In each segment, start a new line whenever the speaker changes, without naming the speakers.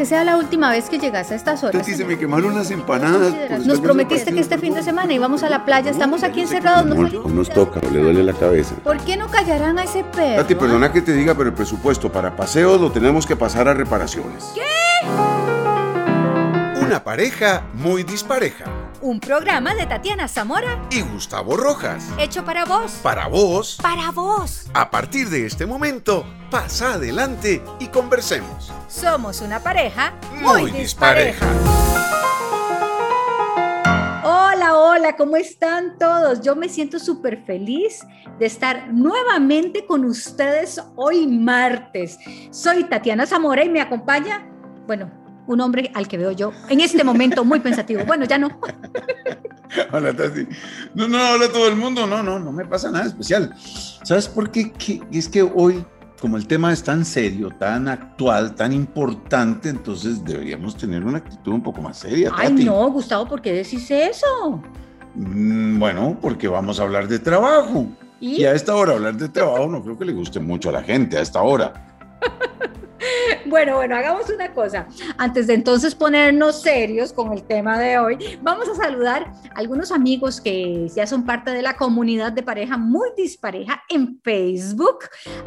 que sea la última vez que llegas a estas horas.
Tati, se me quemaron unas empanadas. estar
Nos prometiste que este fin de semana íbamos a la playa. Estamos aquí encerrados. No
nos toca, le duele la cabeza.
¿Por qué no callarán a ese perro?
Tati, perdona que te diga, pero el presupuesto para paseos lo tenemos que pasar a reparaciones.
Una pareja muy dispareja.
Un programa de Tatiana Zamora
Y Gustavo Rojas.
hecho para vos.
Para vos,
Para vos.
a partir de este momento, pasa adelante y conversemos.
Somos una pareja
Muy dispareja.
Hola, hola, ¿cómo están todos? Yo me siento súper feliz de estar nuevamente con ustedes hoy martes. Soy Tatiana Zamora y me acompaña, bueno, un hombre al que veo yo en este momento muy pensativo. Bueno, ya no.
Hola, Tati. No, no, hola a todo el mundo. No, no, no me pasa nada especial. ¿Sabes por qué? Que- es que hoy, como el tema es tan serio, tan actual, tan importante, entonces deberíamos tener una actitud un poco más seria,
Ay,
Tati.
no, Gustavo, ¿por qué decís eso?
Mm, Bueno, porque vamos a hablar de trabajo.
Y
Y a esta hora hablar de trabajo no creo que le guste mucho a la gente a esta hora.
Bueno, bueno, hagamos una cosa. Antes de entonces ponernos serios con el tema de hoy, vamos a saludar a algunos amigos que ya son parte de la comunidad de pareja muy dispareja en Facebook.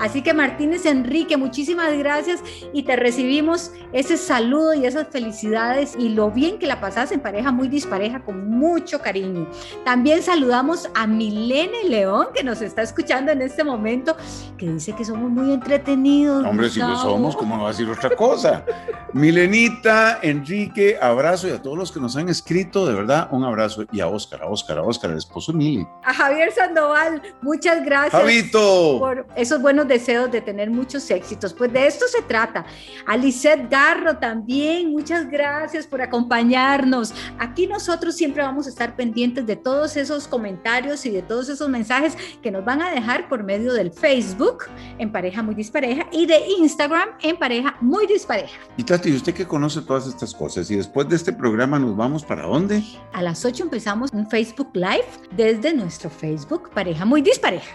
Así que Martínez Enrique, muchísimas gracias y te recibimos ese saludo y esas felicidades y lo bien que la pasas en pareja muy dispareja con mucho cariño. También saludamos a Milene León que nos está escuchando en este momento, que dice que somos muy entretenidos.
Hombre, si lo somos, ¿cómo no va a decir otra cosa? Milenita, Enrique, abrazo y a todos los que nos han escrito, de verdad, un abrazo. Y a Óscar, a Óscar, a Óscar, el esposo de Mili.
A Javier Sandoval, muchas gracias
Javito.
por esos buenos deseos de tener muchos éxitos. Pues de esto se trata. A Lisette Garro también, muchas gracias por acompañarnos. Aquí nosotros siempre vamos a estar pendientes de todos esos comentarios y de todos esos mensajes que nos van a dejar por medio del Facebook en Pareja Muy Dispareja y de Instagram en Pareja Muy Dispareja.
Y Tati, ¿usted que conoce todas estas cosas? Y después de este programa nos vamos para dónde?
A las 8 empezamos un Facebook Live desde nuestro Facebook Pareja Muy Dispareja.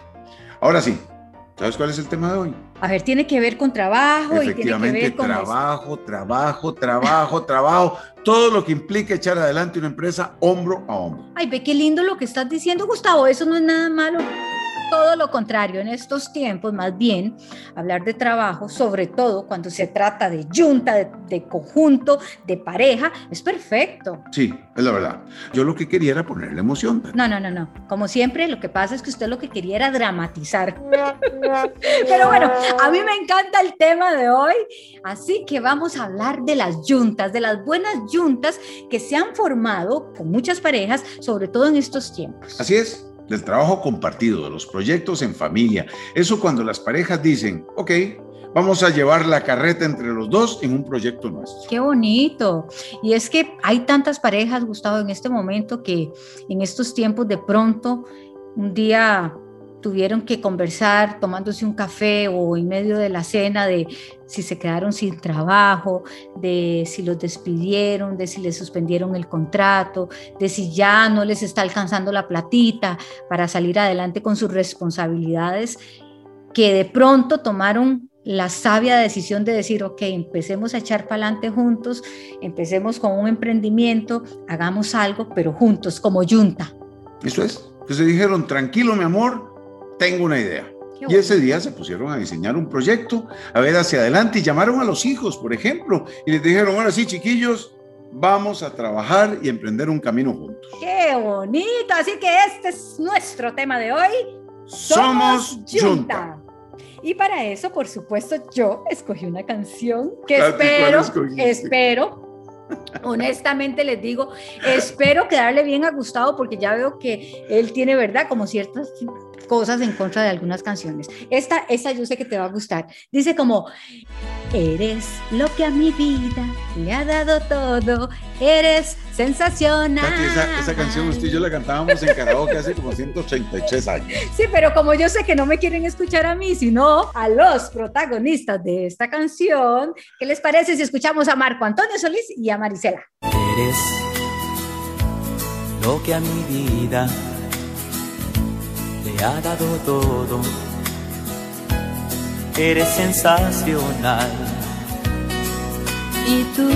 Ahora sí, ¿sabes cuál es el tema de hoy?
A ver, tiene que ver con trabajo y tiene que
Efectivamente,
ver con...
trabajo, trabajo, trabajo, trabajo, todo lo que implica echar adelante una empresa hombro a hombro.
Ay, ve qué lindo lo que estás diciendo, Gustavo, eso no es nada malo. Todo lo contrario, en estos tiempos, más bien, hablar de trabajo, sobre todo cuando se trata de junta, de, de conjunto, de pareja, es perfecto.
Sí, es la verdad. Yo lo que quería era ponerle emoción.
No, no, no, no. Como siempre, lo que pasa es que usted lo que quería era dramatizar. Pero bueno, a mí me encanta el tema de hoy, así que vamos a hablar de las juntas, de las buenas juntas que se han formado con muchas parejas, sobre todo en estos tiempos.
Así es, del trabajo compartido, de los proyectos en familia. Eso cuando las parejas dicen, ok, vamos a llevar la carreta entre los dos en un proyecto nuestro.
Qué bonito. Y es que hay tantas parejas, Gustavo, en este momento que en estos tiempos de pronto un día tuvieron que conversar tomándose un café o en medio de la cena de si se quedaron sin trabajo, de si los despidieron, de si les suspendieron el contrato, de si ya no les está alcanzando la platita para salir adelante con sus responsabilidades, que de pronto tomaron la sabia decisión de decir, ok, empecemos a echar para adelante juntos, empecemos con un emprendimiento, hagamos algo, pero juntos, como yunta.
Eso es, se dijeron, tranquilo mi amor, tengo una idea. Y ese día se pusieron a diseñar un proyecto, a ver hacia adelante y llamaron a los hijos, por ejemplo, y les dijeron, ahora sí, chiquillos, vamos a trabajar y emprender un camino juntos.
Qué bonito, así que este es nuestro tema de hoy.
Somos Junta.
Y para eso, por supuesto, yo escogí una canción que
Tati, ¿cuál
espero, espero, honestamente les digo, espero quedarle bien a Gustavo porque ya veo que él tiene, ¿verdad? Como ciertas cosas en contra de algunas canciones. Esta, esta yo sé que te va a gustar. Dice como, eres lo que a mi vida le ha dado todo, eres sensacional.
Esa, esa canción usted y yo la cantábamos en karaoke hace como 183 años.
Sí, pero como yo sé que no me quieren escuchar a mí, sino a los protagonistas de esta canción, ¿qué les parece si escuchamos a Marco Antonio Solís y a Marisela?
Eres lo que a mi vida ha dado todo. Eres sensacional
¿Y tú?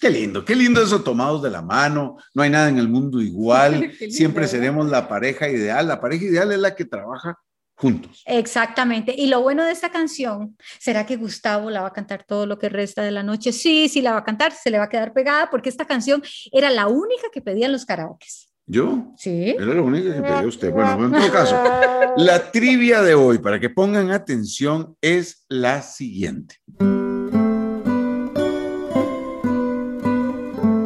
Qué lindo, qué lindo eso tomados de la mano. No hay nada en el mundo igual. Siempre seremos la pareja ideal. La pareja ideal es la que trabaja juntos.
Exactamente. Y lo bueno de esta canción, ¿será que Gustavo la va a cantar todo lo que resta de la noche? Sí, sí la va a cantar, se le va a quedar pegada porque esta canción era la única que pedían los karaokes.
Yo
Sí.
era la única que pedía usted. Bueno, en todo caso, la trivia de hoy, para que pongan atención, es la siguiente.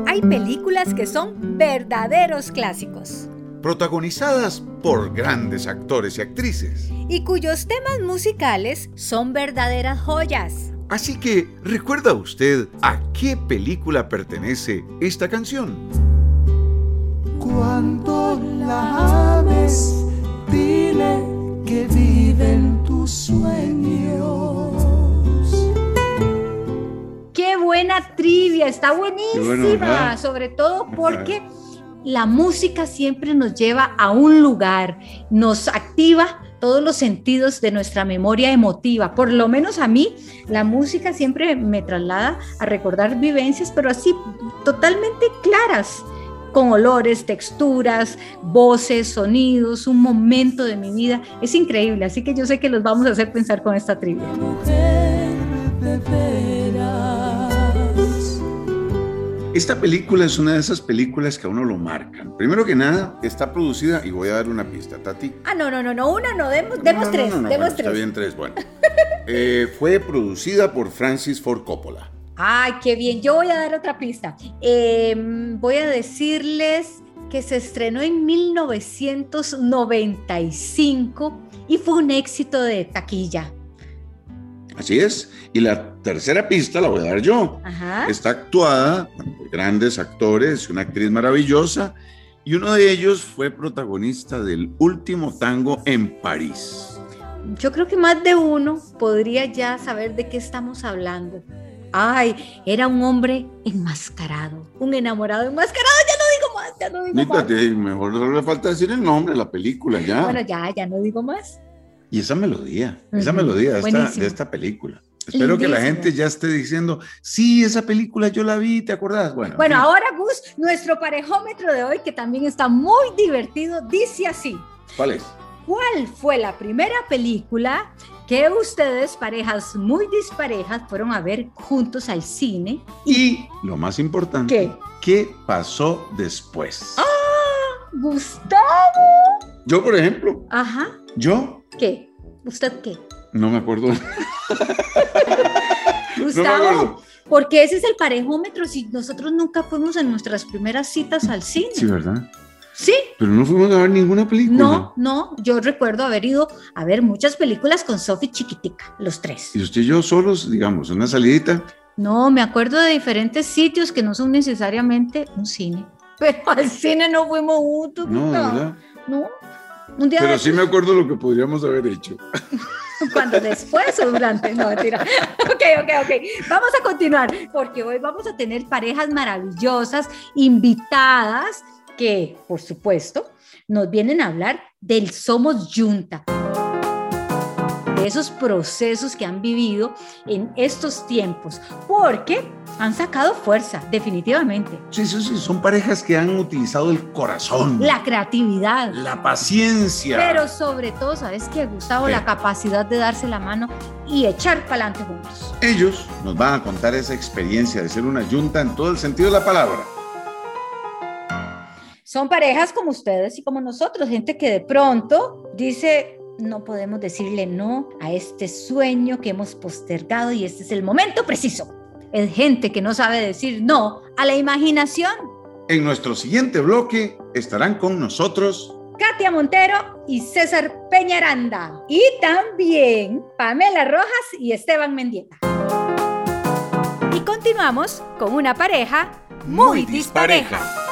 Hay películas que son verdaderos clásicos
Protagonizadas por grandes actores y actrices.
y cuyos temas musicales son verdaderas joyas.
Así que, ¿recuerda usted a qué película pertenece esta canción?
Cuando la ames, dile que viven tus sueños.
Qué buena trivia, está buenísima, sobre todo porque la música siempre nos lleva a un lugar, nos activa todos los sentidos de nuestra memoria emotiva. Por lo menos a mí, la música siempre me traslada a recordar vivencias, pero así totalmente claras, con olores, texturas, voces, sonidos, un momento de mi vida. Es increíble, así que yo sé que los vamos a hacer pensar con esta trivia.
Esta película es una de esas películas que a uno lo marcan. Primero que nada, está producida, y voy a dar una pista, Tati.
Ah, no, no, no, no, una no, demos, demos
No, no,
tres,
no, no,
demos
bueno,
tres.
Está bien, tres, bueno. Eh, fue producida por Francis Ford Coppola.
Ay, qué bien. Yo voy a dar otra pista. Eh, voy a decirles que se estrenó en 1995 y fue un éxito de taquilla.
Así es. Y la tercera pista la voy a dar yo.
Ajá.
Está actuada por grandes actores, una actriz maravillosa, y uno de ellos fue protagonista del último tango en París.
Yo creo que más de uno podría ya saber de qué estamos hablando. Ay, era un hombre enmascarado, un enamorado enmascarado. Ya no digo más, ya no digo
Ni
más.
Mejor solo le falta decir el nombre de la película ya.
Bueno, ya, ya no digo más.
Y esa melodía, esa melodía de esta,
buenísimo.
de esta película. Espero que la gente ya esté diciendo, sí, esa película yo la vi, ¿te acordás? Bueno,
Bueno, ahora Gus, nuestro parejómetro de hoy, que también está muy divertido, dice así.
¿cuál es?
¿Cuál fue la primera película que ustedes, parejas muy disparejas, fueron a ver juntos al cine?
Y lo más importante,
¿Qué?
¿qué pasó después?
Gustavo.
Yo, por ejemplo,
Ajá.
yo
¿Qué? ¿Usted qué?
no me acuerdo.
Gustavo.
acuerdo.
porque ese es el parejómetro si nosotros nunca fuimos en nuestras primeras citas al cine.
Sí, ¿verdad?
¿Sí?
Pero no fuimos a ver ninguna película.
No, no, yo recuerdo haber ido a ver muchas películas con Sophie Chiquitica, los tres.
Y usted y yo solos, digamos, una salidita.
No, me acuerdo de diferentes sitios que no son necesariamente un cine. Pero al cine no fuimos juntos.
No,
no,
¿verdad?
no. Un día
Pero
de
sí me acuerdo lo que podríamos haber hecho.
cuando después o durante. No, mentira. Ok, ok, ok. Vamos a continuar porque hoy vamos a tener parejas maravillosas, invitadas, que por supuesto nos vienen a hablar del Somos Junta. De esos procesos que han vivido en estos tiempos, porque han sacado fuerza, definitivamente.
Sí, sí, sí, son parejas que han utilizado el corazón,
La creatividad,
la paciencia.
pero sobre todo, ¿sabes qué, Gustavo?
¿Qué?
La capacidad de darse la mano y echar para adelante juntos.
Ellos nos van a contar esa experiencia de ser una yunta en todo el sentido de la palabra.
Son parejas como ustedes y como nosotros, gente que de pronto dice, no podemos decirle no a este sueño que hemos postergado y este es el momento preciso. Es gente que no sabe decir no a la imaginación.
En nuestro siguiente bloque estarán con nosotros
Katia Montero y César Peñaranda. Y también Pamela Rojas y Esteban Mendieta.
Y continuamos con una pareja muy dispareja.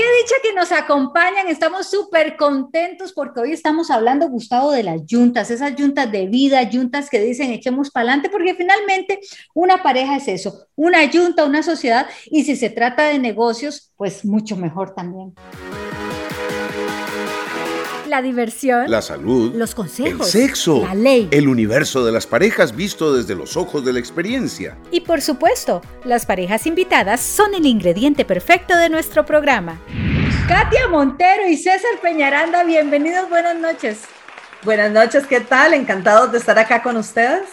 Qué dicha que nos acompañan, estamos súper contentos porque hoy estamos hablando, Gustavo, de las yuntas, esas yuntas de vida, yuntas que dicen echemos para adelante, porque finalmente una pareja es eso, una yunta, una sociedad, y si se trata de negocios, pues mucho mejor también.
La diversión,
la salud,
los
el
consejos,
sexo,
la ley
el universo de las parejas visto desde los ojos de la experiencia.
y por supuesto, las parejas invitadas son el ingrediente perfecto de nuestro programa.
Katia Montero y César Peñaranda, bienvenidos, buenas noches.
Buenas noches, ¿qué tal? Encantados de estar acá con ustedes.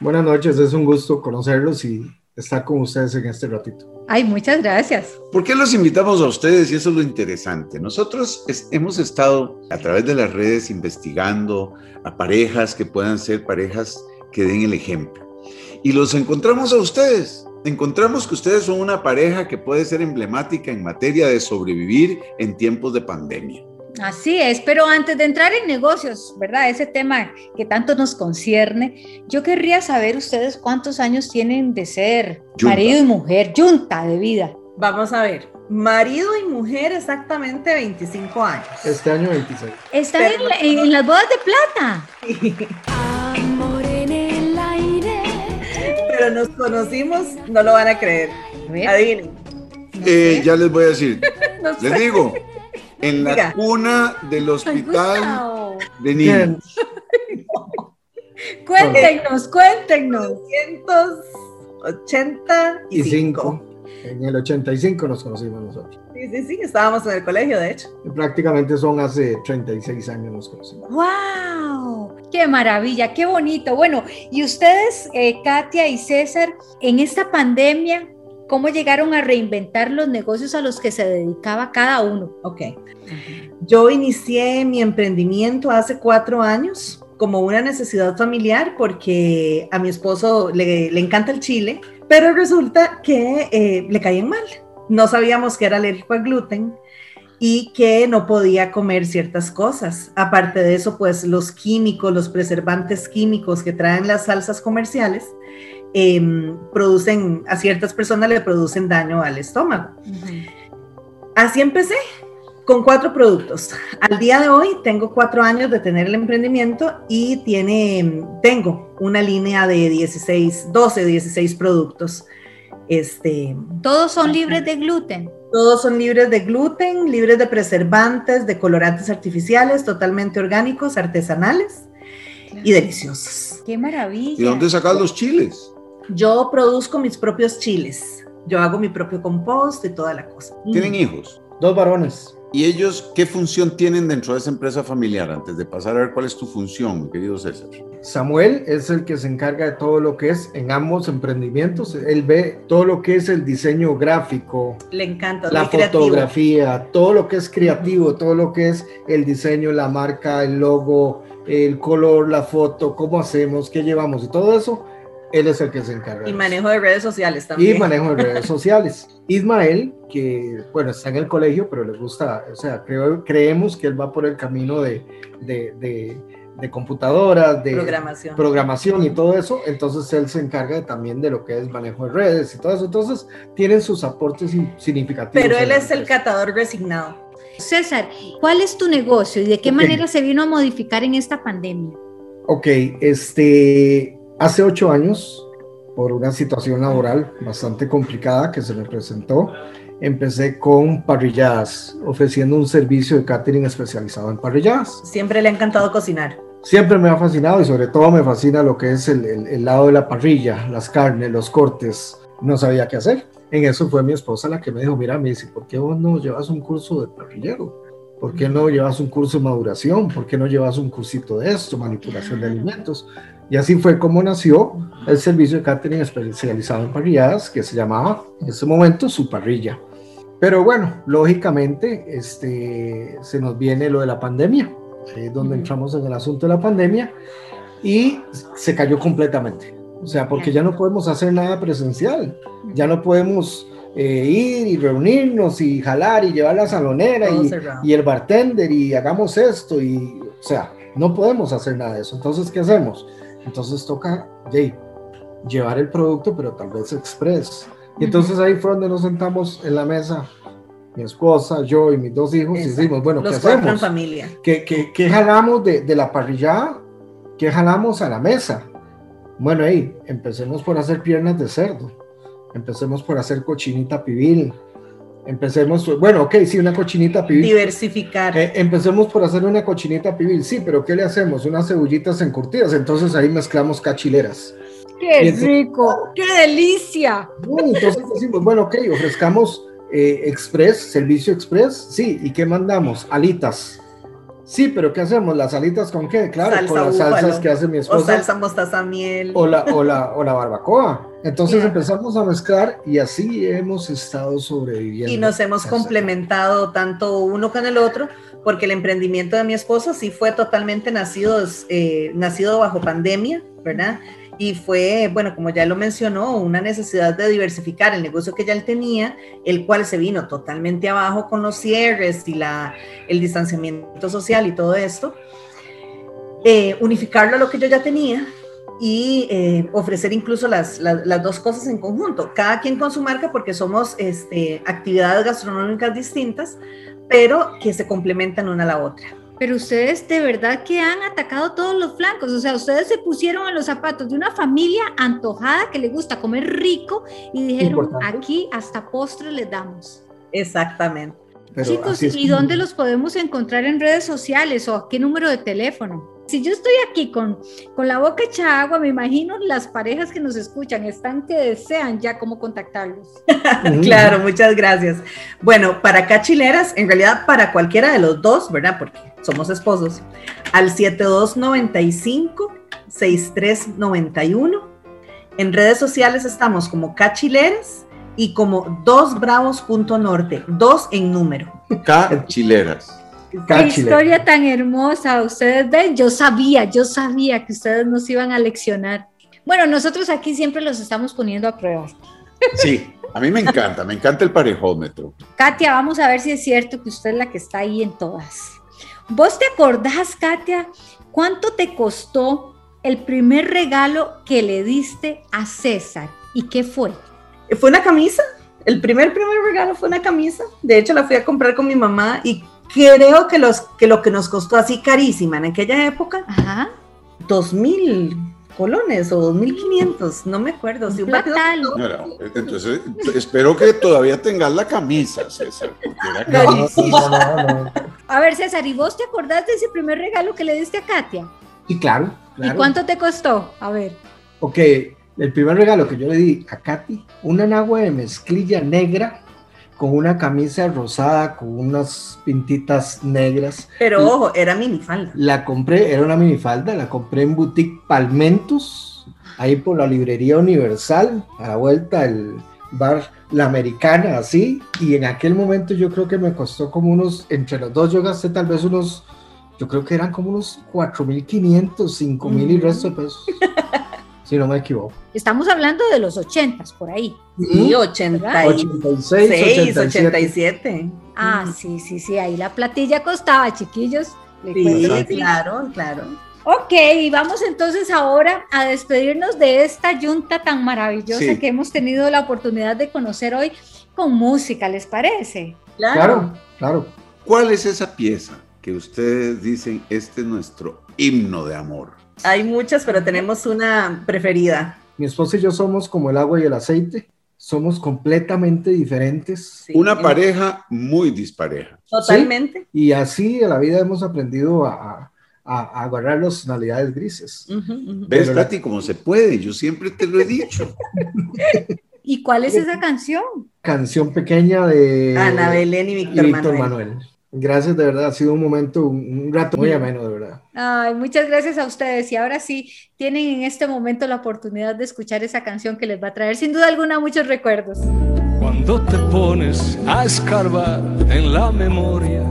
Buenas noches, es un gusto conocerlos y estar con ustedes en este ratito.
Ay, muchas gracias.
¿Por qué los invitamos a ustedes? Y eso es lo interesante. Nosotros es- hemos estado a través de las redes investigando a parejas que puedan ser parejas que den el ejemplo. Y los encontramos a ustedes. Encontramos que ustedes son una pareja que puede ser emblemática en materia de sobrevivir en tiempos de pandemia.
Así es, pero antes de entrar en negocios, ¿verdad? Ese tema que tanto nos concierne, yo querría saber ustedes cuántos años tienen de ser
Yunta.
marido y mujer, junta de vida.
Vamos a ver, marido y mujer exactamente 25 años.
Este año 26.
Están en,
Pero-
la- en- en las bodas de plata.
Amor en el aire.
Pero nos conocimos, no lo van a creer.
A.
Eh, ya les voy a decir,
No sé.
les digo, en la cuna del hospital de niños.
Cuéntenos, cuéntenos.
285.
Y 5. En el 85 nos conocimos nosotros.
Sí, sí, sí, estábamos en el colegio, de hecho.
Y prácticamente son hace 36 años nos conocimos.
¡Wow! ¡Qué maravilla! ¡Qué bonito! Bueno, y ustedes, eh, Katia y César, en esta pandemia, ¿cómo llegaron a reinventar los negocios a los que se dedicaba cada uno?
Ok. Yo inicié mi emprendimiento hace cuatro años como una necesidad familiar porque a mi esposo le, le encanta el chile, pero resulta que eh, le caían mal. No sabíamos que era alérgico al gluten y que no podía comer ciertas cosas. Aparte de eso, pues los químicos, los preservantes químicos que traen las salsas comerciales, em, producen, a ciertas personas le producen daño al estómago. Así empecé, con cuatro productos. Al día de hoy tengo cuatro años de tener el emprendimiento y tiene, tengo una línea de 16, 12, 16 productos. Este,
Todos son libres de gluten.
todos son libres de gluten, libres de preservantes, de colorantes artificiales, totalmente orgánicos, artesanales y deliciosos.
¡Qué maravilla!
¿Y dónde sacas los chiles?
Yo produzco mis propios chiles. Yo hago mi propio compost y toda la cosa.
¿Tienen hijos?
Dos varones.
¿Y ellos qué función tienen dentro de esa empresa familiar? Antes de pasar a ver cuál es tu función, mi querido César.
Samuel es el que se encarga de todo lo que es en ambos emprendimientos. Él ve todo lo que es el diseño gráfico,
Le encanta,
la
creativo.
fotografía, todo lo que es creativo, todo lo que es el diseño, la marca, el logo, el color, la foto, cómo hacemos, qué llevamos y todo eso, él es el que se encarga.
Y manejo de redes sociales también.
Y manejo de redes sociales. Ismael, que bueno, está en el colegio, pero le gusta, o sea, creo, creemos que él va por el camino de, de, de, de computadoras, de
programación.
programación y todo eso, entonces él se encarga también de lo que es manejo de redes y todo eso, entonces tienen sus aportes significativos.
Pero él es el catador resignado.
César, ¿cuál es tu negocio y de qué
Ok.
manera se vino a modificar en esta pandemia?
Ok, este, hace ocho años, por una situación laboral bastante complicada que se me presentó, empecé con parrilladas, ofreciendo un servicio de catering especializado en parrilladas.
Siempre le ha encantado cocinar.
Siempre me ha fascinado y sobre todo me fascina lo que es el, el- el lado de la parrilla, las carnes, los cortes. No sabía qué hacer. En eso fue mi esposa la que me dijo, mira, me dice, ¿por qué vos no llevas un curso de parrillero? ¿Por qué no llevas un curso de maduración? ¿Por qué no llevas un cursito de esto, manipulación de alimentos? Y así fue como nació el servicio de catering especializado en parrilladas, que se llamaba en ese momento su parrilla. Pero bueno, lógicamente este, se nos viene lo de la pandemia, es donde
Ujú.
entramos en el asunto de la pandemia y se cayó completamente. O sea, porque ya no podemos hacer nada presencial, ya no podemos eh, ir y reunirnos y jalar y llevar la salonera y, y el bartender y hagamos esto y, o sea, no podemos hacer nada de eso. Entonces, ¿qué hacemos? Entonces toca, llevar el producto, pero tal vez express. Y entonces ahí fue donde nos sentamos en la mesa, mi esposa, yo y mis dos hijos, y
Exacto.
decimos, bueno,
Los
¿qué
en
hacemos?
familia.
¿Qué, qué, qué jalamos de, de la parrillada? ¿Qué jalamos a la mesa? Bueno, ahí, empecemos por hacer piernas de cerdo, empecemos por hacer cochinita pibil, Empecemos, bueno, ok, sí, una cochinita pibil.
Diversificar.
Eh, empecemos por hacer una cochinita pibil, sí, pero ¿qué le hacemos? Unas cebollitas encurtidas, entonces ahí mezclamos cachileras.
¡Qué rico! ¡Qué delicia!
No, entonces decimos, bueno, ok, ofrezcamos eh, express, servicio express, sí, ¿y qué mandamos? Alitas. Sí, pero ¿qué hacemos? ¿Las alitas con qué? Claro,
Salsa
con las
búfalo.
salsas que hace mi
o
esposa.
salsa mostaza miel.
o la, o la, o la barbacoa. Entonces
Yeah.
empezamos a mezclar y así hemos estado sobreviviendo.
y nos hemos complementado tanto uno con el otro, porque el emprendimiento de mi esposo sí fue totalmente nacido, eh, nacido bajo pandemia, ¿verdad? Y fue, bueno, como ya lo mencionó, una necesidad de diversificar el negocio que ya él tenía, el cual se vino totalmente abajo con los cierres y la, el distanciamiento social y todo esto. Eh, unificarlo a lo que yo ya tenía y eh, ofrecer incluso las, las, las dos cosas en conjunto, cada quien con su marca porque somos este, actividades gastronómicas distintas, pero que se complementan una a la otra.
Pero ustedes de verdad que han atacado todos los flancos, o sea, ustedes se pusieron en los zapatos de una familia antojada que le gusta comer rico y dijeron,
Importante.
aquí hasta postre les damos.
Exactamente.
Pero
Chicos, ¿y
como-
dónde los podemos encontrar en redes sociales o a qué número de teléfono? Si yo estoy aquí con, con la boca hecha agua, me imagino las parejas que nos escuchan están que desean ya cómo contactarlos.
Claro, muchas gracias. Bueno, para cachileras, en realidad para cualquiera de los dos, ¿verdad? Porque somos esposos, al 7295-6391. En redes sociales estamos como cachileras y como dosbravos.norte, dos en número.
Cachileras.
Qué historia tan hermosa. Ustedes ven, yo sabía, yo sabía que ustedes nos iban a leccionar. Bueno, nosotros aquí siempre los estamos poniendo a prueba.
Sí, a mí me encanta, me encanta el parejómetro.
Katia, vamos a ver si es cierto que usted es la que está ahí en todas. ¿Vos te acordás, Katia, cuánto te costó el primer regalo que le diste a César? ¿Y qué fue?
Fue una camisa. El primer, primer regalo fue una camisa. De hecho, la fui a comprar con mi mamá y creo que, los, que lo que nos costó así carísima en aquella época,
Ajá.
dos mil colones o dos mil quinientos, no me acuerdo. Si un.
Señora, entonces, espero que todavía tengas la camisa, César. porque era
no, no, no.
A ver, César, ¿y vos te acordás de ese primer regalo que le diste a Katia?
Sí, claro, claro.
¿Y cuánto te costó? A ver.
Ok, el primer regalo que yo le di a Katy, una nagua de mezclilla negra con una camisa rosada con unas pintitas negras.
Pero ojo, era minifalda.
La compré, era una minifalda, la compré en Boutique Palmentus, ahí por la librería Universal, a la vuelta del bar La Americana, así. Y en aquel momento yo creo que me costó como unos, entre los dos yo gasté tal vez unos, yo creo que eran como unos 4.500, 5.000 y
Ujú.
resto de pesos. si no me equivoco.
Estamos hablando de los ochentas, por ahí.
Sí,
Ujú.
86,
86, 87.
87.
Ah, sí, sí, sí, ahí la platilla costaba, chiquillos. Le
Sí, claro, claro.
Ok, y vamos entonces ahora a despedirnos de esta yunta tan maravillosa
Sí.
que hemos tenido la oportunidad de conocer hoy con música, ¿les parece?
Claro, claro.
¿Cuál es esa pieza que ustedes dicen, este es nuestro himno de amor?
Hay muchas, pero tenemos una preferida.
Mi esposa y yo somos como el agua y el aceite. Somos completamente diferentes.
Sí,
Una pareja muy dispareja.
Totalmente.
Y así en la vida hemos aprendido a, a, a agarrar las tonalidades grises.
Ujú, ujú.
¿Ves, Tati, cómo se puede? Yo siempre te lo he dicho.
¿Y cuál es esa canción?
Canción pequeña de
Ana Belén y Víctor,
Víctor
Manuel.
Manuel. Gracias, de verdad. Ha sido un momento, un, un rato muy ameno, de verdad.
Ay, muchas gracias a ustedes. Y ahora sí, tienen en este momento la oportunidad de escuchar esa canción que les va a traer sin duda alguna muchos recuerdos.
Cuando te pones a escarbar en la memoria,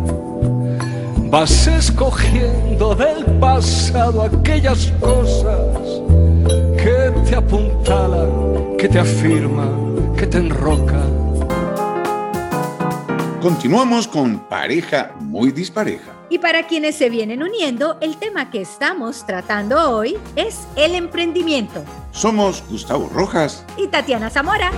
vas escogiendo del pasado aquellas cosas que te apuntalan, que te afirman, que te enrocan.
Continuamos con pareja muy dispareja.
Y para quienes se vienen uniendo, el tema que estamos tratando hoy es el emprendimiento.
Somos Gustavo Rojas.
Y Tatiana Zamora.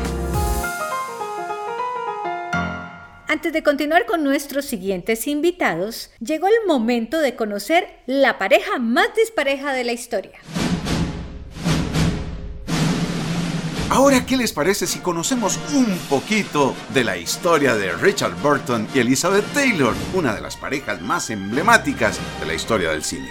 Antes de continuar con nuestros siguientes invitados, llegó el momento de conocer la pareja más dispareja de la historia.
Ahora, ¿qué les parece si conocemos un poquito de la historia de Richard Burton y Elizabeth Taylor, una de las parejas más emblemáticas de la historia del cine?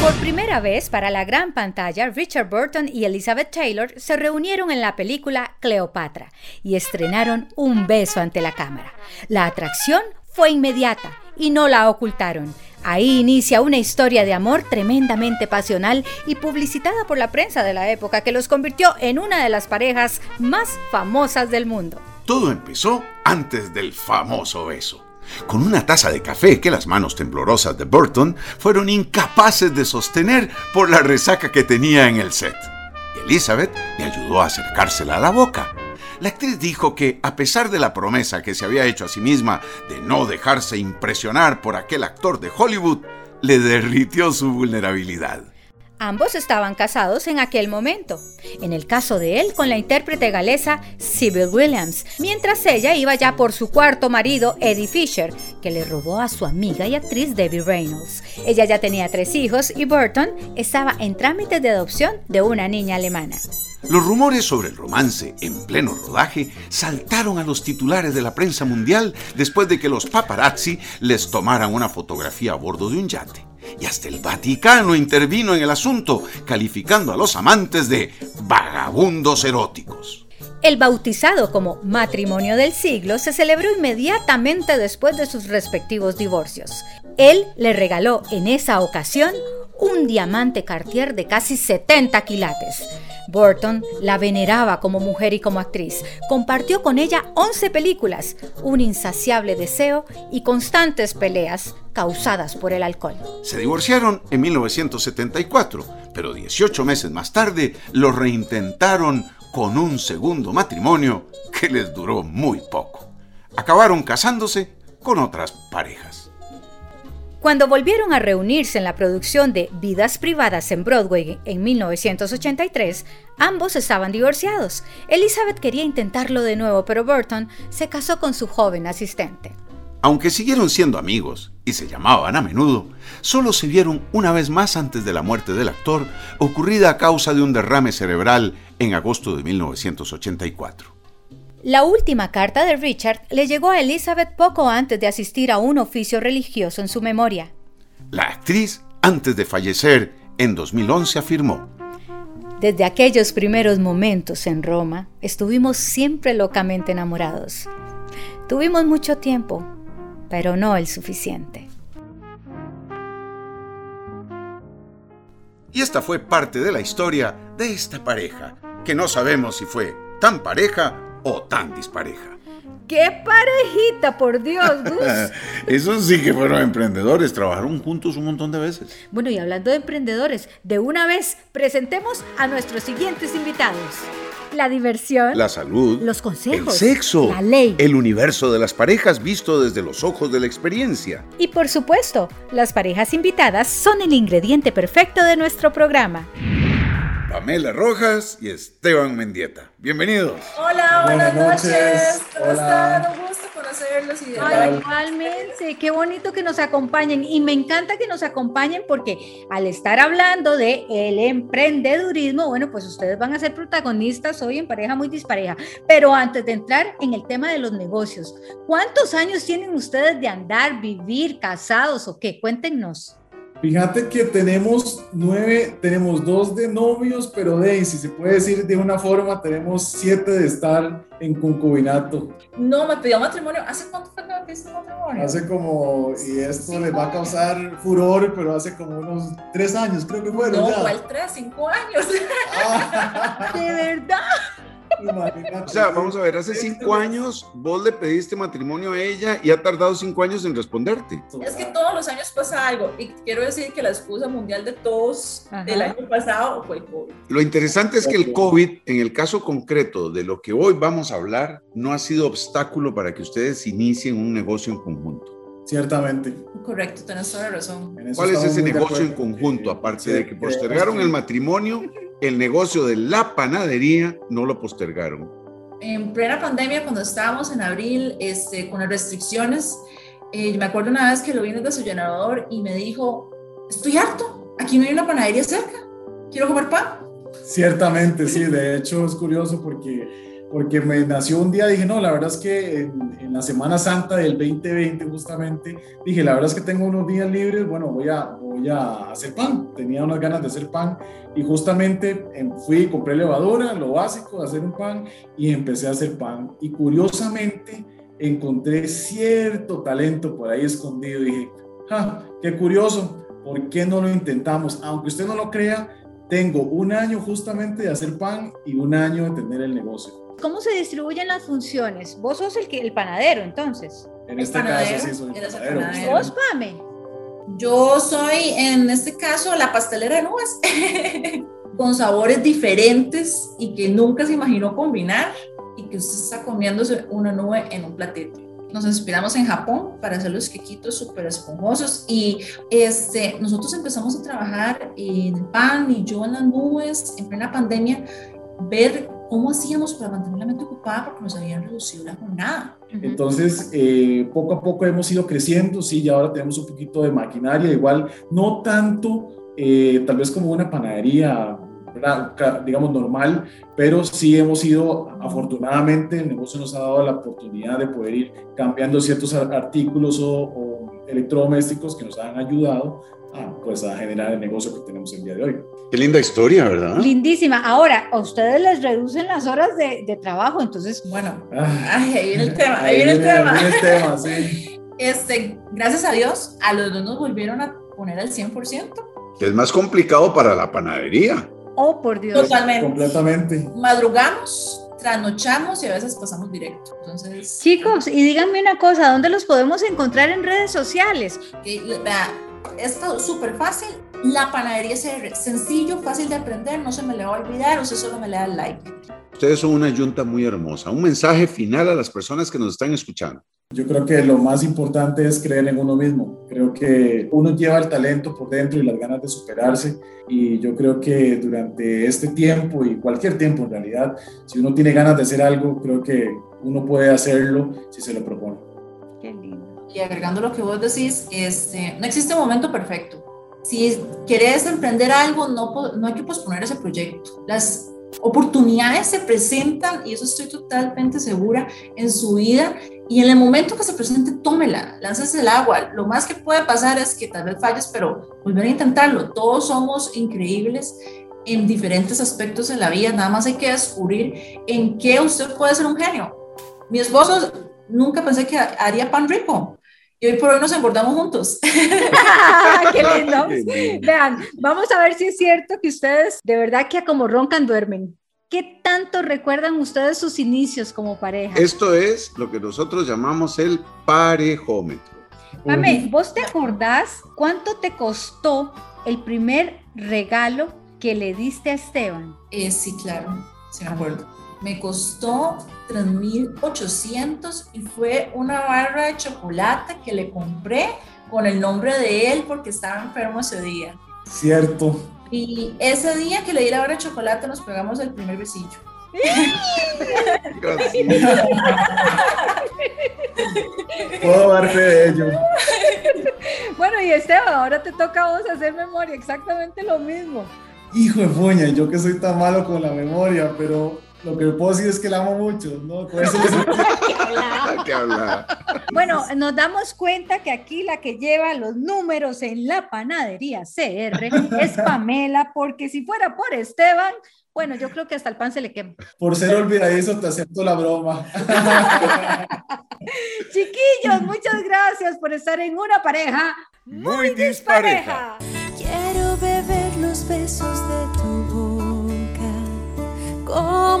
Por primera vez para la gran pantalla, Richard Burton y Elizabeth Taylor se reunieron en la película Cleopatra y estrenaron Un beso ante la cámara. La atracción fue inmediata y no la ocultaron. Ahí inicia una historia de amor tremendamente pasional y publicitada por la prensa de la época que los convirtió en una de las parejas más famosas del mundo.
Todo empezó antes del famoso beso con una taza de café que las manos temblorosas de Burton fueron incapaces de sostener por la resaca que tenía en el set. Elizabeth le ayudó a acercársela a la boca. La actriz dijo que, a pesar de la promesa que se había hecho a sí misma de no dejarse impresionar por aquel actor de Hollywood, le derritió su vulnerabilidad.
Ambos estaban casados en aquel momento. En el caso de él, con la intérprete galesa Sybil Williams, mientras ella iba ya por su cuarto marido, Eddie Fisher, que le robó a su amiga y actriz Debbie Reynolds. Ella ya tenía tres hijos y Burton estaba en trámites de adopción de una niña alemana.
Los rumores sobre el romance en pleno rodaje saltaron a los titulares de la prensa mundial después de que los paparazzi les tomaran una fotografía a bordo de un yate y hasta el Vaticano intervino en el asunto, calificando a los amantes de vagabundos eróticos.
El bautizado como matrimonio del siglo se celebró inmediatamente después de sus respectivos divorcios. Él le regaló en esa ocasión un diamante Cartier de casi 70 quilates. Burton la veneraba como mujer y como actriz. Compartió con ella 11 películas, un insaciable deseo y constantes peleas causadas por el alcohol.
Se divorciaron en 1974, pero 18 meses más tarde lo reintentaron con un segundo matrimonio que les duró muy poco. Acabaron casándose con otras parejas.
Cuando volvieron a reunirse en la producción de Vidas Privadas en Broadway en 1983, ambos estaban divorciados. Elizabeth quería intentarlo de nuevo, pero Burton se casó con su joven asistente.
Aunque siguieron siendo amigos y se llamaban a menudo, solo se vieron una vez más antes de la muerte del actor, ocurrida a causa de un derrame cerebral en agosto de 1984.
La última carta de Richard le llegó a Elizabeth poco antes de asistir a un oficio religioso en su memoria.
La actriz, antes de fallecer en 2011, afirmó,
Desde aquellos primeros momentos en Roma, estuvimos siempre locamente enamorados. Tuvimos mucho tiempo, pero no el suficiente.
Y esta fue parte de la historia de esta pareja, que no sabemos si fue tan pareja o tan dispareja.
¡Qué parejita, por Dios, Gus!
Esos sí que fueron emprendedores, trabajaron juntos un montón de veces.
Bueno, y hablando de emprendedores, de una vez presentemos a nuestros siguientes invitados. La diversión,
La salud,
los consejos,
el sexo,
la ley
el universo de las parejas visto desde los ojos de la experiencia.
y por supuesto, las parejas invitadas son el ingrediente perfecto de nuestro programa.
Pamela Rojas y Esteban Mendieta. Bienvenidos.
Hola, buenas,
Buenas noches.
noches. ¿Cómo
Hola.
están? Un gusto conocerlos y
Ay, igualmente, qué bonito que nos acompañen y me encanta que nos acompañen porque al estar hablando de el emprendedurismo, bueno, pues ustedes van a ser protagonistas hoy en pareja muy dispareja. Pero antes de entrar en el tema de los negocios, ¿cuántos años tienen ustedes de andar, vivir, casados o qué? Cuéntenos.
Fíjate que tenemos nueve, tenemos dos de novios, pero de, si se puede decir de una forma, tenemos siete de estar en concubinato.
No, me pidió matrimonio. ¿Hace cuánto fue que me pediste matrimonio?
Hace como, y esto les va a causar furor, pero hace como unos tres años creo que fueron
No,
ya.
¿cuál tres? Cinco años.
Ah,
De verdad.
O sea, vamos a ver, hace cinco años vos le pediste matrimonio a ella y ha tardado cinco años en responderte.
Es que todos los años pasa algo. Y quiero decir que la excusa mundial de todos
Ajá.
del año pasado fue el COVID.
Lo interesante es que el COVID, en el caso concreto de lo que hoy vamos a hablar, no ha sido obstáculo para que ustedes inicien un negocio en conjunto.
Ciertamente.
Correcto, tenés toda la razón.
¿Cuál es ese negocio en conjunto? Aparte de que postergaron el matrimonio, el negocio de la panadería no lo postergaron.
En plena pandemia, cuando estábamos en abril este, con las restricciones, eh, me acuerdo una vez que lo vi en el desayunador y me dijo, estoy harto, aquí no hay una panadería cerca, quiero comer pan.
Ciertamente, sí, de hecho es curioso porque porque me nació un día, dije, no, la verdad es que en, la Semana Santa del 2020 justamente, dije, la verdad es que tengo unos días libres, bueno, voy a, voy a hacer pan, tenía unas ganas de hacer pan y justamente em, fui, compré levadura, lo básico, hacer un pan y empecé a hacer pan y curiosamente encontré cierto talento por ahí escondido, dije, ah, qué curioso, ¿por qué no lo intentamos? Aunque usted no lo crea, tengo un año justamente de hacer pan y un año de tener el negocio.
¿Cómo se distribuyen las funciones? Vos sos el, que, el panadero, entonces.
En este caso, sí, soy el panadero.
¿Vos, Pame?
Yo soy, en este caso, la pastelera de nubes, con sabores diferentes y que nunca se imaginó combinar y que usted está comiéndose una nube en un platito. Nos inspiramos en Japón para hacer los quequitos súper esponjosos y este, nosotros empezamos a trabajar en el pan y yo en las nubes en plena pandemia, ver ¿Cómo hacíamos para mantener la mente ocupada? Porque nos habían reducido la jornada.
Entonces, eh, poco a poco hemos ido creciendo, sí, y ahora tenemos un poquito de maquinaria, igual, no tanto, eh, tal vez como una panadería, digamos, normal, pero sí hemos ido, afortunadamente, el negocio nos ha dado la oportunidad de poder ir cambiando ciertos artículos o, o electrodomésticos que nos han ayudado pues, a generar el negocio que tenemos el día de hoy.
Qué linda historia, ¿verdad?
Lindísima. Ahora, a ustedes les reducen las horas de, de trabajo, entonces, bueno.
Ah. ahí viene el tema, ahí, viene, el tema. Ahí viene el tema, sí. Este, gracias a Dios, a los dos nos volvieron a poner al 100%.
Es más complicado para la panadería.
Oh, por Dios.
Totalmente.
Completamente.
Madrugamos, trasnochamos y a veces pasamos directo. Entonces,
chicos, y díganme una cosa, ¿dónde los podemos encontrar en redes sociales?
Que, vea, esto súper fácil. La panadería CR, sencillo, fácil de aprender, no se me le va a olvidar, usted solo me le da el like.
Ustedes son una yunta muy hermosa. Un mensaje final a las personas que nos están escuchando.
Yo creo que lo más importante es creer en uno mismo. Creo que uno lleva el talento por dentro y las ganas de superarse. Y yo creo que durante este tiempo y cualquier tiempo en realidad, si uno tiene ganas de hacer algo, creo que uno puede hacerlo si se lo propone.
Qué lindo
y agregando lo que vos decís, este, no existe un momento perfecto. Si querés emprender algo, no, no hay que posponer ese proyecto. Las oportunidades se presentan, y eso estoy totalmente segura, en su vida, y en el momento que se presente, tómela, láncese el agua. Lo más que puede pasar es que tal vez falles, pero volver a intentarlo. Todos somos increíbles en diferentes aspectos de la vida, nada más hay que descubrir en qué usted puede ser un genio. Mi esposo nunca pensé que haría pan rico. Y hoy por hoy nos engordamos juntos.
¡Qué lindo! Vean, vamos a ver si es cierto que ustedes de verdad que como roncan duermen. ¿Qué tanto recuerdan ustedes sus inicios como pareja?
Esto es lo que nosotros llamamos el parejómetro.
Mame, ¿vos te acordás cuánto te costó el primer regalo que le diste a Esteban?
Eh, sí, claro, sí me acuerdo. Me costó 3.800 y fue una barra de chocolate que le compré con el nombre de él porque estaba enfermo ese día.
Cierto.
Y ese día que le di la barra de chocolate nos pegamos el primer besillo.
Puedo dar fe de ello.
Bueno, y Esteban, ahora te toca a vos hacer memoria, exactamente lo mismo.
Hijo de puña, yo que soy tan malo con la memoria, pero lo que puedo decir es que la amo mucho, ¿no?
Bueno, nos damos cuenta que aquí la que lleva los números en la panadería CR es Pamela, porque si fuera por Esteban, bueno, yo creo que hasta el pan se le quema.
Por ser olvidadizo, te acepto la broma.
Chiquillos, muchas gracias por estar en una pareja muy, dispareja.
Quiero beber los besos de tu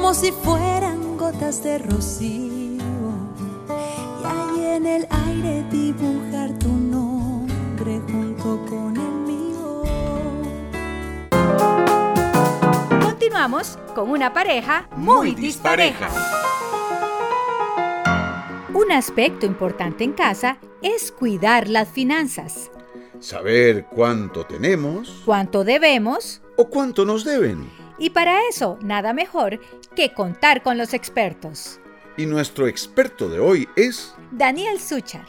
como si fueran gotas de rocío y ahí en el aire dibujar tu nombre junto con el mío.
Continuamos con una pareja muy, dispareja. Un aspecto importante en casa es cuidar las finanzas.
Saber cuánto tenemos,
cuánto debemos
o cuánto nos deben.
Y para eso, nada mejor que contar con los expertos.
Y nuestro experto de hoy es...
Daniel Suchar.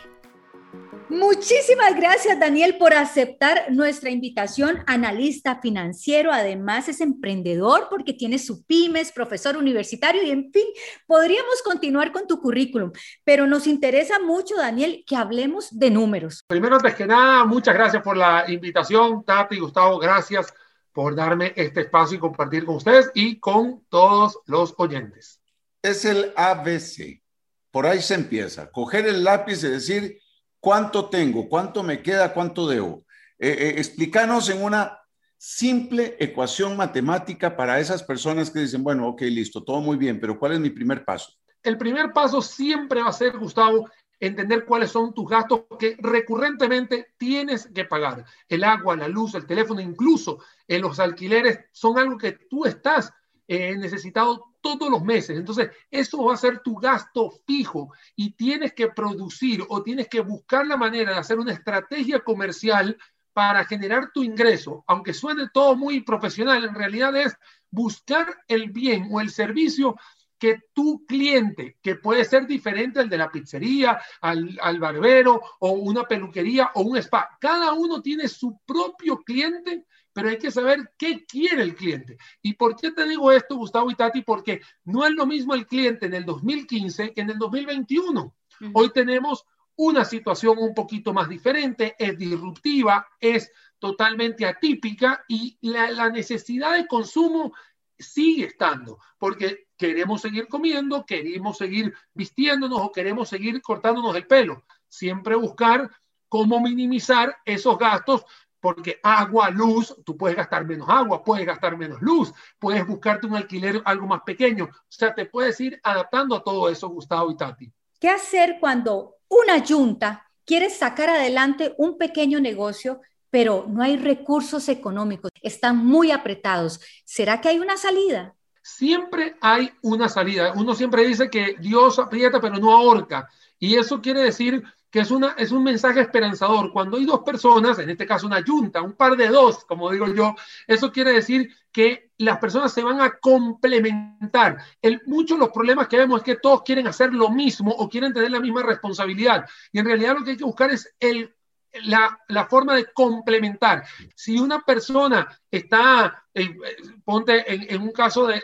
Muchísimas gracias, Daniel, por aceptar nuestra invitación. Analista financiero, además es emprendedor porque tiene su pymes, profesor universitario y, en fin, podríamos continuar con tu currículum, pero nos interesa mucho, Daniel, que hablemos de números.
Primero, antes que nada, muchas gracias por la invitación, Tati, Gustavo, gracias por darme este espacio y compartir con ustedes y con todos los oyentes.
Es el ABC. Por ahí se empieza. Coger el lápiz y decir ¿Cuánto tengo? ¿Cuánto me queda? ¿Cuánto debo? Eh, eh, explícanos en una simple ecuación matemática para esas personas que dicen, bueno, ok, listo, todo muy bien, pero ¿cuál es mi primer paso?
El primer paso siempre va a ser, Gustavo, entender cuáles son tus gastos que recurrentemente tienes que pagar. El agua, la luz, el teléfono, incluso en los alquileres, son algo que tú estás eh, necesitado todos los meses. Entonces, eso va a ser tu gasto fijo y tienes que producir o tienes que buscar la manera de hacer una estrategia comercial para generar tu ingreso. Aunque suene todo muy profesional, en realidad es buscar el bien o el servicio que tu cliente, que puede ser diferente al de la pizzería, al, al, barbero o una peluquería o un spa, cada uno tiene su propio cliente pero hay que saber qué quiere el cliente. ¿Y por qué te digo esto, Gustavo y Tati? Porque no es lo mismo el cliente en el 2015 que en el 2021. Hoy tenemos una situación un poquito más diferente, es disruptiva, es totalmente atípica y la, la necesidad de consumo sigue estando, porque queremos seguir comiendo, queremos seguir vistiéndonos o queremos seguir cortándonos el pelo. Siempre buscar cómo minimizar esos gastos porque agua, luz, tú puedes gastar menos agua, puedes gastar menos luz, puedes buscarte un alquiler algo más pequeño. O sea, te puedes ir adaptando a todo eso, Gustavo y Tati.
¿Qué hacer cuando una junta quiere sacar adelante un pequeño negocio, pero no hay recursos económicos? Están muy apretados. ¿Será que hay una salida?
Siempre hay una salida. Uno siempre dice que Dios aprieta, pero no ahorca. Y eso quiere decir que es, una, es un mensaje esperanzador. Cuando hay dos personas, en este caso una junta, un par de dos, como digo yo, eso quiere decir que las personas se van a complementar. Muchos de los problemas que vemos es que todos quieren hacer lo mismo o quieren tener la misma responsabilidad. Y en realidad lo que hay que buscar es el la, la, forma de complementar. Si una persona está, eh, ponte en, un caso de,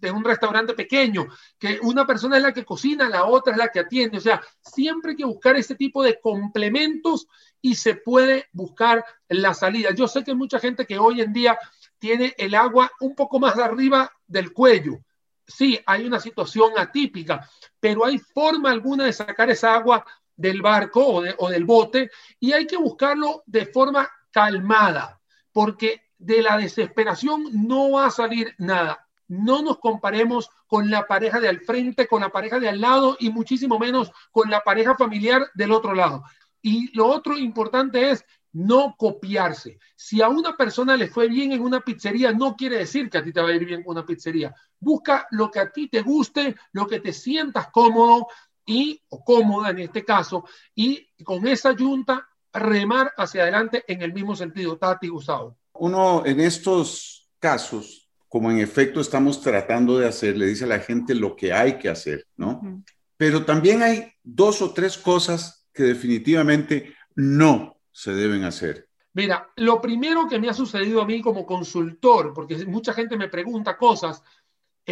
de, un restaurante pequeño, que una persona es la que cocina, la otra es la que atiende. O sea, siempre hay que buscar ese tipo de complementos y se puede buscar la salida. Yo sé que hay mucha gente que hoy en día tiene el agua un poco más arriba del cuello. Sí, hay una situación atípica, pero hay forma alguna de sacar esa agua del barco o, de, o del bote y hay que buscarlo de forma calmada, porque de la desesperación no va a salir nada. No nos comparemos con la pareja de al frente, con la pareja de al lado y muchísimo menos con la pareja familiar del otro lado. Y lo otro importante es no copiarse. Si a una persona le fue bien en una pizzería, no quiere decir que a ti te va a ir bien con una pizzería. Busca lo que a ti te guste, lo que te sientas cómodo, y, o cómoda en este caso, y con esa junta remar hacia adelante en el mismo sentido, Tati Gustavo.
Uno en estos casos, como en efecto estamos tratando de hacer, le dice a la gente lo que hay que hacer, ¿no? Uh -huh. Pero también hay dos o tres cosas que definitivamente no se deben hacer.
Mira, lo primero que me ha sucedido a mí como consultor, porque mucha gente me pregunta cosas,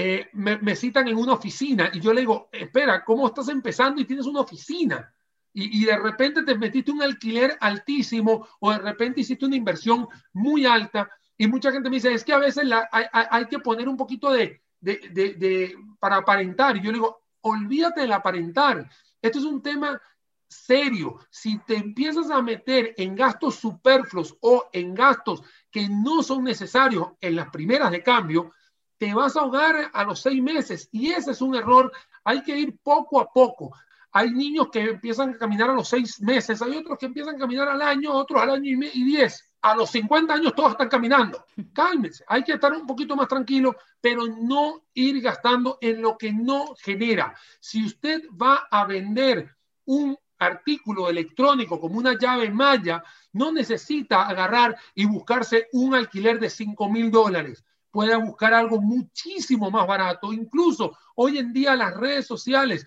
eh, me, citan en una oficina y yo le digo, espera, ¿cómo estás empezando y tienes una oficina? Y, y, de repente te metiste un alquiler altísimo o de repente hiciste una inversión muy alta y mucha gente me dice, es que a veces hay, hay, que poner un poquito de, de, de, de, para aparentar. Y yo le digo, olvídate del aparentar. Esto es un tema serio. Si te empiezas a meter en gastos superfluos o en gastos que no son necesarios en las primeras de cambio, te vas a ahogar a los seis meses y ese es un error. Hay que ir poco a poco. Hay niños que empiezan a caminar a los seis meses, hay otros que empiezan a caminar al año, otros al año y, diez. A los 50 años todos están caminando. Cálmense, hay que estar un poquito más tranquilo, pero no ir gastando en lo que no genera. Si usted va a vender un artículo electrónico como una llave malla, no necesita agarrar y buscarse un alquiler de 5 mil dólares pueda buscar algo muchísimo más barato. Incluso hoy en día las redes sociales,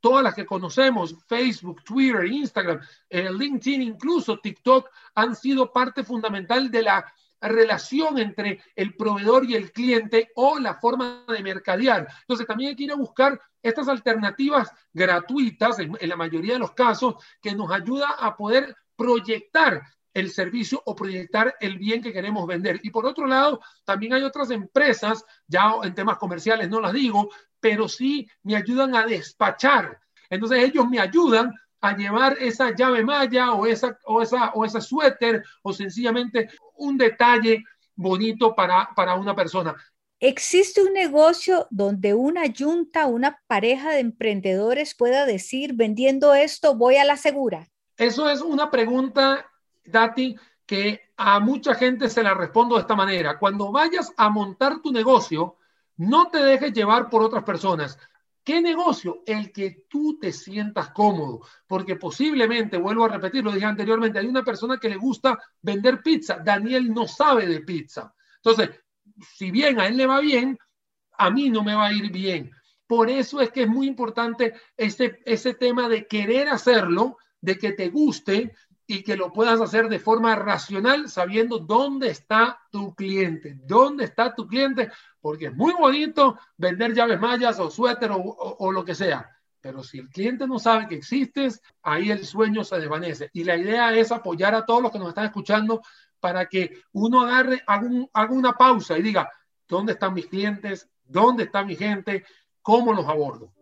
todas las que conocemos, Facebook, Twitter, Instagram, eh, LinkedIn, incluso TikTok, han sido parte fundamental de la relación entre el proveedor y el cliente o la forma de mercadear. Entonces también hay que ir a buscar estas alternativas gratuitas, en, la mayoría de los casos, que nos ayuda a poder proyectar el servicio o proyectar el bien que queremos vender. Y por otro lado, también hay otras empresas, ya en temas comerciales no las digo, pero sí me ayudan a despachar. Entonces ellos me ayudan a llevar esa llave malla o esa, o esa, o esa suéter o sencillamente un detalle bonito para, para una persona.
¿Existe un negocio donde una yunta, una pareja de emprendedores pueda decir, vendiendo esto, voy a la segura?
Eso es una pregunta, Dati, que a mucha gente se la respondo de esta manera. Cuando vayas a montar tu negocio, no te dejes llevar por otras personas. ¿Qué negocio? El que tú te sientas cómodo, porque posiblemente, vuelvo a repetir, lo dije anteriormente, hay una persona que le gusta vender pizza, Daniel no sabe de pizza. Entonces, si bien a él le va bien, a mí no me va a ir bien. Por eso es que es muy importante ese, ese tema de querer hacerlo, de que te guste y que lo puedas hacer de forma racional, sabiendo dónde está tu cliente, dónde está tu cliente, porque es muy bonito vender llaves mayas o suéter o, lo que sea, pero si el cliente no sabe que existes, ahí el sueño se desvanece. Y la idea es apoyar a todos los que nos están escuchando para que uno agarre, haga, una pausa y diga, ¿dónde están mis clientes? ¿Dónde está mi gente? ¿Cómo los abordo?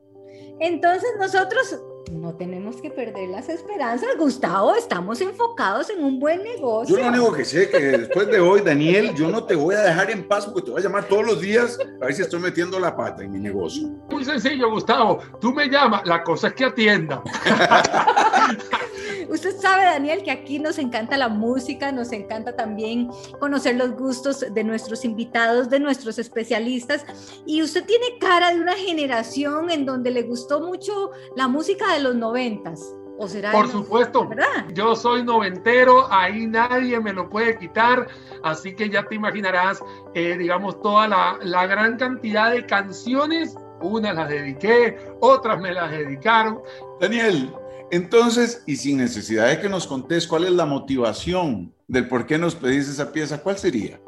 Entonces nosotros no tenemos que perder las esperanzas, Gustavo, estamos enfocados en un buen negocio.
Yo lo único que sé que después de hoy, Daniel, yo no te voy a dejar en paz porque te voy a llamar todos los días a ver si estoy metiendo la pata en mi negocio.
Muy sencillo, Gustavo, tú me llamas, la cosa es que atienda.
Usted sabe, Daniel, que aquí nos encanta la música, nos encanta también conocer los gustos de nuestros invitados, de nuestros especialistas. Y usted tiene cara de una generación en donde le gustó mucho la música de los noventas. ¿O será
Por supuesto, ¿verdad? yo soy noventero, ahí nadie me lo puede quitar, así que ya te imaginarás, eh, digamos, toda la, la gran cantidad de canciones unas las dediqué, otras me las dedicaron.
Daniel, entonces, y sin necesidad de que nos contés cuál es la motivación del por qué nos pedís esa pieza, ¿cuál sería?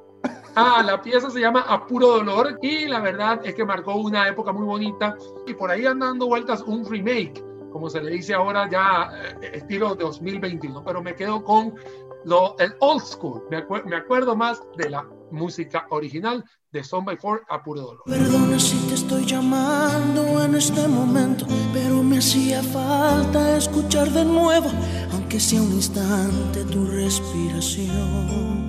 Ah, la pieza se llama A Puro Dolor y la verdad es que marcó una época muy bonita y por ahí andando vueltas un remake, como se le dice ahora ya eh, estilo 2021, pero me quedo con lo, el old school, me acuerdo más de la música original de Son by Four a puro dolor.
Perdona si te estoy llamando en este momento, pero me hacía falta escuchar de nuevo, aunque sea un instante, tu respiración.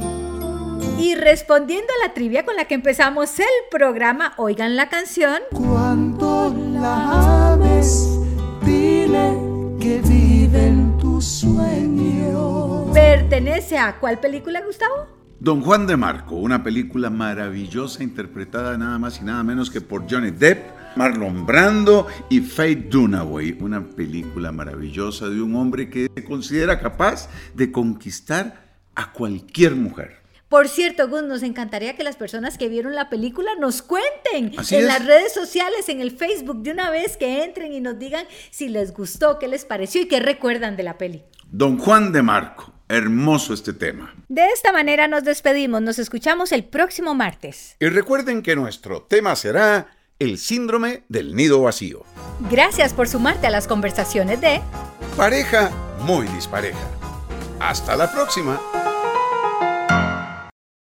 Y respondiendo a la trivia con la que empezamos el programa, oigan la canción.
Cuando la ames, dile que vive en tu sueño.
¿Pertenece a cuál película, Gustavo?
Don Juan de Marco, una película maravillosa interpretada nada más y nada menos que por Johnny Depp, Marlon Brando y Faye Dunaway, una película maravillosa de un hombre que se considera capaz de conquistar a cualquier mujer.
Por cierto, Gus, nos encantaría que las personas que vieron la película nos cuenten en las redes sociales, en el Facebook, de una vez que entren y nos digan si les gustó, qué les pareció y qué recuerdan de la peli.
Don Juan de Marco, Hermoso este tema.
De esta manera nos despedimos, nos escuchamos el próximo martes.
Y recuerden que nuestro tema será el síndrome del nido vacío.
Gracias por sumarte a las conversaciones de
Pareja muy dispareja. Hasta la próxima.